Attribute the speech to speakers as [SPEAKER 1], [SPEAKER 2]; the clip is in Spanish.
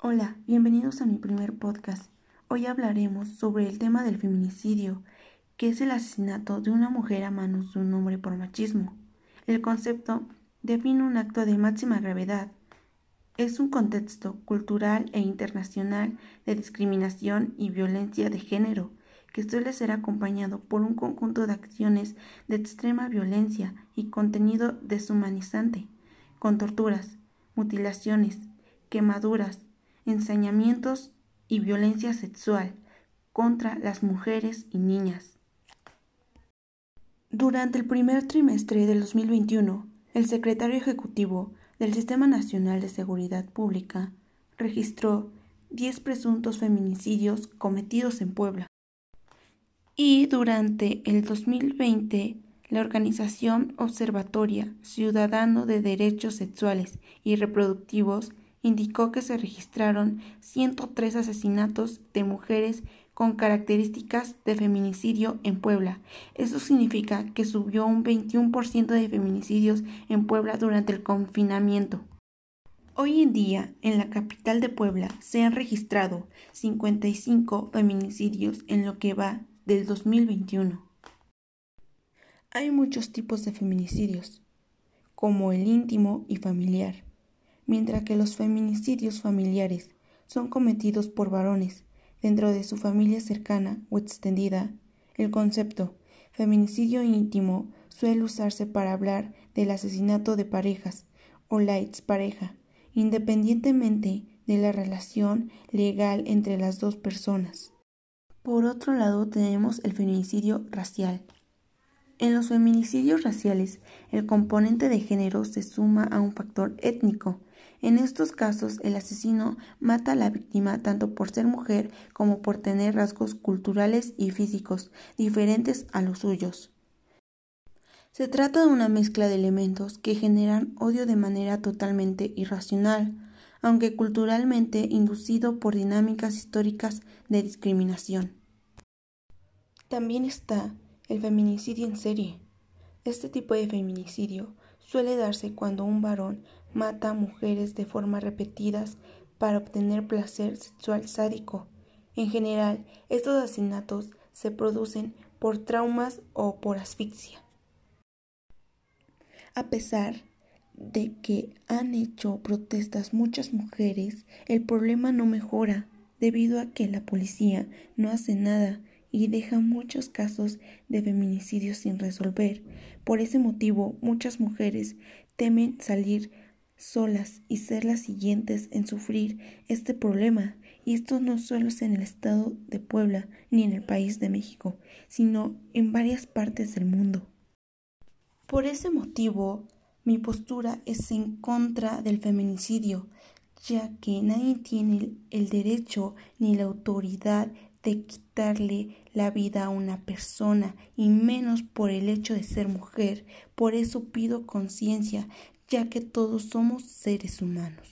[SPEAKER 1] Hola, bienvenidos a mi primer podcast. Hoy hablaremos sobre el tema del feminicidio, que es el asesinato de una mujer a manos de un hombre por machismo. El concepto define un acto de máxima gravedad. Es un contexto cultural e internacional de discriminación y violencia de género que suele ser acompañado por un conjunto de acciones de extrema violencia y contenido deshumanizante, con torturas, mutilaciones, quemaduras, ensañamientos y violencia sexual contra las mujeres y niñas. Durante el primer trimestre del 2021, el secretario ejecutivo del Sistema Nacional de Seguridad Pública registró 10 presuntos feminicidios cometidos en Puebla. Y durante el 2020, la organización Observatoria Ciudadano de Derechos Sexuales y Reproductivos indicó que se registraron 103 asesinatos de mujeres con características de feminicidio en Puebla. Eso significa que subió un 21% de feminicidios en Puebla durante el confinamiento. Hoy en día, en la capital de Puebla, se han registrado 55 feminicidios en lo que va del 2021. Hay muchos tipos de feminicidios, como el íntimo y familiar mientras que los feminicidios familiares son cometidos por varones dentro de su familia cercana o extendida. El concepto feminicidio íntimo suele usarse para hablar del asesinato de parejas o la expareja, independientemente de la relación legal entre las dos personas. Por otro lado tenemos el feminicidio racial, en los feminicidios raciales, el componente de género se suma a un factor étnico. En estos casos, el asesino mata a la víctima tanto por ser mujer como por tener rasgos culturales y físicos diferentes a los suyos. Se trata de una mezcla de elementos que generan odio de manera totalmente irracional, aunque culturalmente inducido por dinámicas históricas de discriminación. También está el feminicidio en serie. Este tipo de feminicidio suele darse cuando un varón mata a mujeres de forma repetidas para obtener placer sexual sádico. En general, estos asesinatos se producen por traumas o por asfixia. A pesar de que han hecho protestas muchas mujeres, el problema no mejora debido a que la policía no hace nada y deja muchos casos de feminicidio sin resolver. Por ese motivo, muchas mujeres temen salir solas y ser las siguientes en sufrir este problema. Y esto no solo es en el estado de Puebla ni en el país de México, sino en varias partes del mundo. Por ese motivo, mi postura es en contra del feminicidio, ya que nadie tiene el derecho ni la autoridad de quitarle la vida a una persona y menos por el hecho de ser mujer. Por eso pido conciencia, ya que todos somos seres humanos.